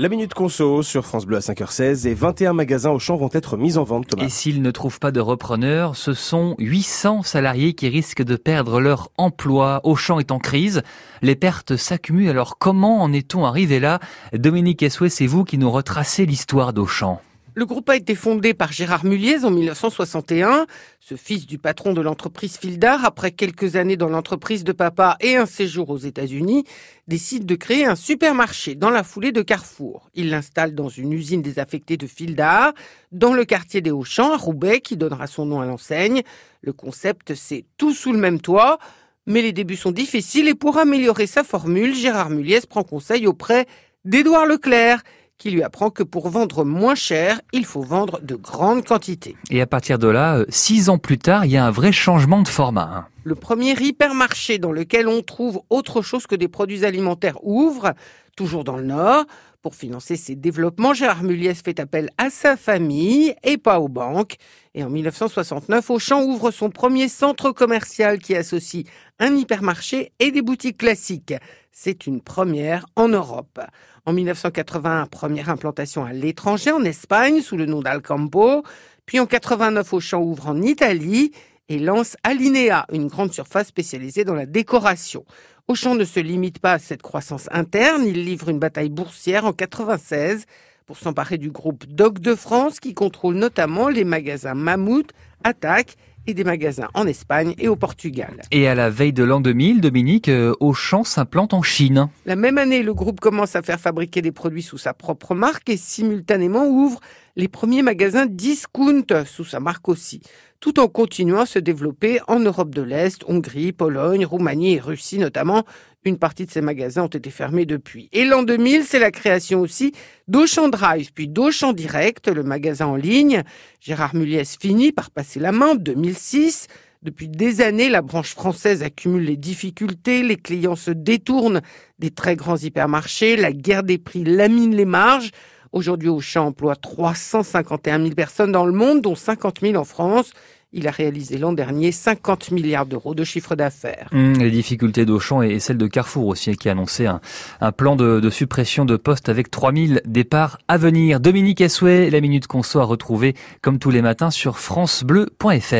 La Minute Conso sur France Bleu à 5h16 et 21 magasins au champ vont être mis en vente, Thomas. Et s'ils ne trouvent pas de repreneurs, ce sont 800 salariés qui risquent de perdre leur emploi. Auchan est en crise. Les pertes s'accumulent. Alors comment en est-on arrivé là? Dominique Essoué, c'est vous qui nous retracez l'histoire d'Auchan. Le groupe a été fondé par Gérard Mulliez en 1961. Ce fils du patron de l'entreprise Fildar, après quelques années dans l'entreprise de papa et un séjour aux États-Unis, décide de créer un supermarché dans la foulée de Carrefour. Il l'installe dans une usine désaffectée de Fildar, dans le quartier des Hauts-Champs, à Roubaix, qui donnera son nom à l'enseigne. Le concept, c'est tout sous le même toit. Mais les débuts sont difficiles et pour améliorer sa formule, Gérard Mulliez prend conseil auprès d'Édouard Leclerc qui lui apprend que pour vendre moins cher, il faut vendre de grandes quantités. Et à partir de là, euh, six ans plus tard, il y a un vrai changement de format. Hein. Le premier hypermarché dans lequel on trouve autre chose que des produits alimentaires ouvre, toujours dans le Nord. Pour financer ses développements, Gérard Mulliès fait appel à sa famille et pas aux banques. Et en 1969, Auchan ouvre son premier centre commercial qui associe un hypermarché et des boutiques classiques. C'est une première en Europe. En 1981, première implantation à l'étranger, en Espagne, sous le nom d'Alcampo. Puis en 89, Auchan ouvre en Italie et lance Alinea, une grande surface spécialisée dans la décoration. Auchan ne se limite pas à cette croissance interne, il livre une bataille boursière en 96 pour s'emparer du groupe Doc de France qui contrôle notamment les magasins Mammouth, Attaque et des magasins en Espagne et au Portugal. Et à la veille de l'an 2000, Dominique, euh, Auchan s'implante en Chine. La même année, le groupe commence à faire fabriquer des produits sous sa propre marque et simultanément ouvre les premiers magasins discount sous sa marque aussi, tout en continuant à se développer en Europe de l'Est, Hongrie, Pologne, Roumanie et Russie notamment. Une partie de ces magasins ont été fermés depuis. Et l'an 2000, c'est la création aussi d'Auchan Drive, puis d'Auchan Direct, le magasin en ligne. Gérard Mulliès finit par passer la main en 2006. Depuis des années, la branche française accumule les difficultés, les clients se détournent des très grands hypermarchés, la guerre des prix lamine les marges. Aujourd'hui, Auchan emploie 351 000 personnes dans le monde, dont 50 000 en France. Il a réalisé l'an dernier 50 milliards d'euros de chiffre d'affaires. Mmh, les difficultés d'Auchan et celles de Carrefour aussi, qui a annoncé un, plan de, suppression de postes avec 3000 départs à venir. Dominique Essouet, la Minute Conso à retrouver comme tous les matins sur francebleu.fr.